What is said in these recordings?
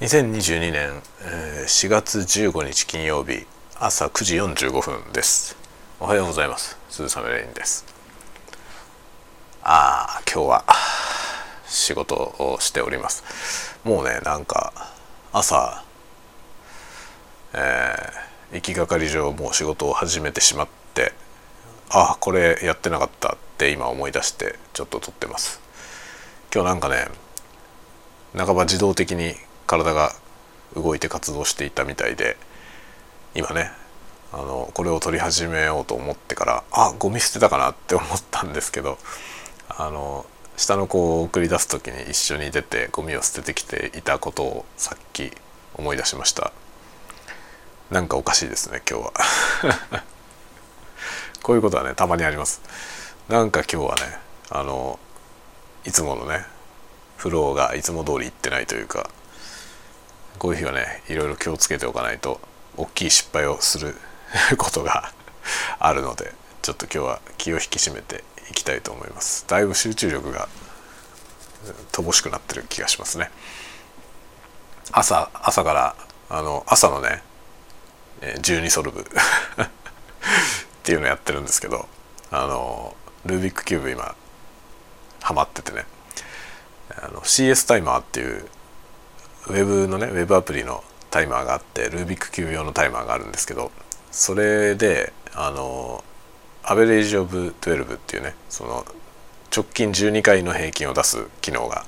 2022年4月15日金曜日朝9時45分です。おはようございます。鈴雨レインです。ああ今日は仕事をしております。もうねなんか朝えー、行きがかり上もう仕事を始めてしまってああこれやってなかったって今思い出してちょっと撮ってます。今日なんかね半ば自動的に体が動いて活動していたみたいで今ねあのこれを撮り始めようと思ってからあゴミ捨てたかなって思ったんですけどあの下の子を送り出す時に一緒に出てゴミを捨ててきていたことをさっき思い出しました。なんかおかしいですね今日は。こういうことはねたまにあります。なんか今日はねあのいつものねフローがいつも通り行ってないというかこういう日はねいろいろ気をつけておかないと大きい失敗をする ことが あるのでちょっと今日は気を引き締めていきたいと思います。だいぶ集中力が乏しくなってる気がしますね。朝朝からあの朝のね12ソルブ っていうのやってるんですけどあのルービックキューブ今ハマっててね。あの CS タイマーっていうウェブのねウェブアプリのタイマーがあってルービックキューブ用のタイマーがあるんですけどそれであの average of 12っていうねその直近12回の平均を出す機能が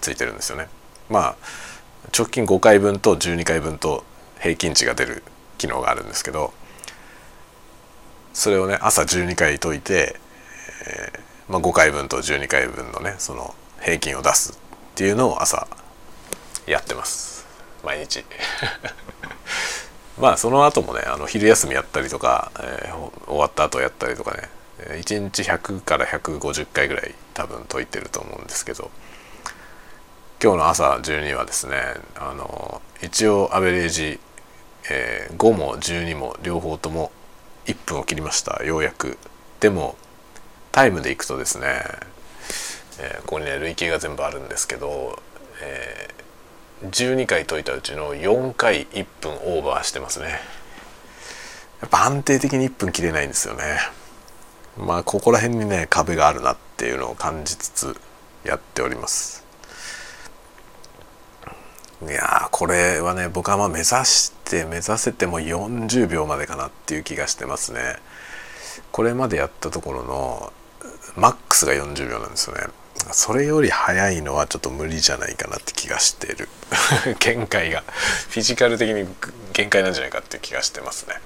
ついてるんですよね。まあ直近5回分と12回分と平均値が出る機能があるんですけどそれをね朝12回解いて、えーまあ、5回分と12回分のねその平均を出すっていうのを朝やってます。毎日。まあその後もねあの昼休みやったりとか、えー、終わった後やったりとかね1日100から150回ぐらい多分解いてると思うんですけど今日の朝12はですねあの一応アベレージ、えー、5も12も両方とも1分を切りました。ようやく。でもタイムでいくとですね、えー、ここにね累計が全部あるんですけど、え12回解いたうちの4回1分オーバーしてますね。やっぱ安定的に1分切れないんですよね。まあここら辺にね壁があるなっていうのを感じつつやっております。いやこれはね僕はまあ目指して目指せても40秒までかなっていう気がしてますね。これまでやったところのマックスが40秒なんですよね。それより早いのはちょっと無理じゃないかなって気がしてる。限界が。フィジカル的に限界なんじゃないかっていう気がしてますね、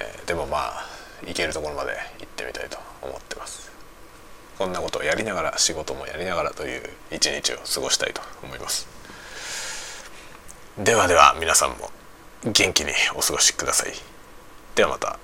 えー、でもまあ行けるところまで行ってみたいと思ってます。こんなことをやりながら仕事もやりながらという一日を過ごしたいと思います。ではでは皆さんも元気にお過ごしください。ではまた。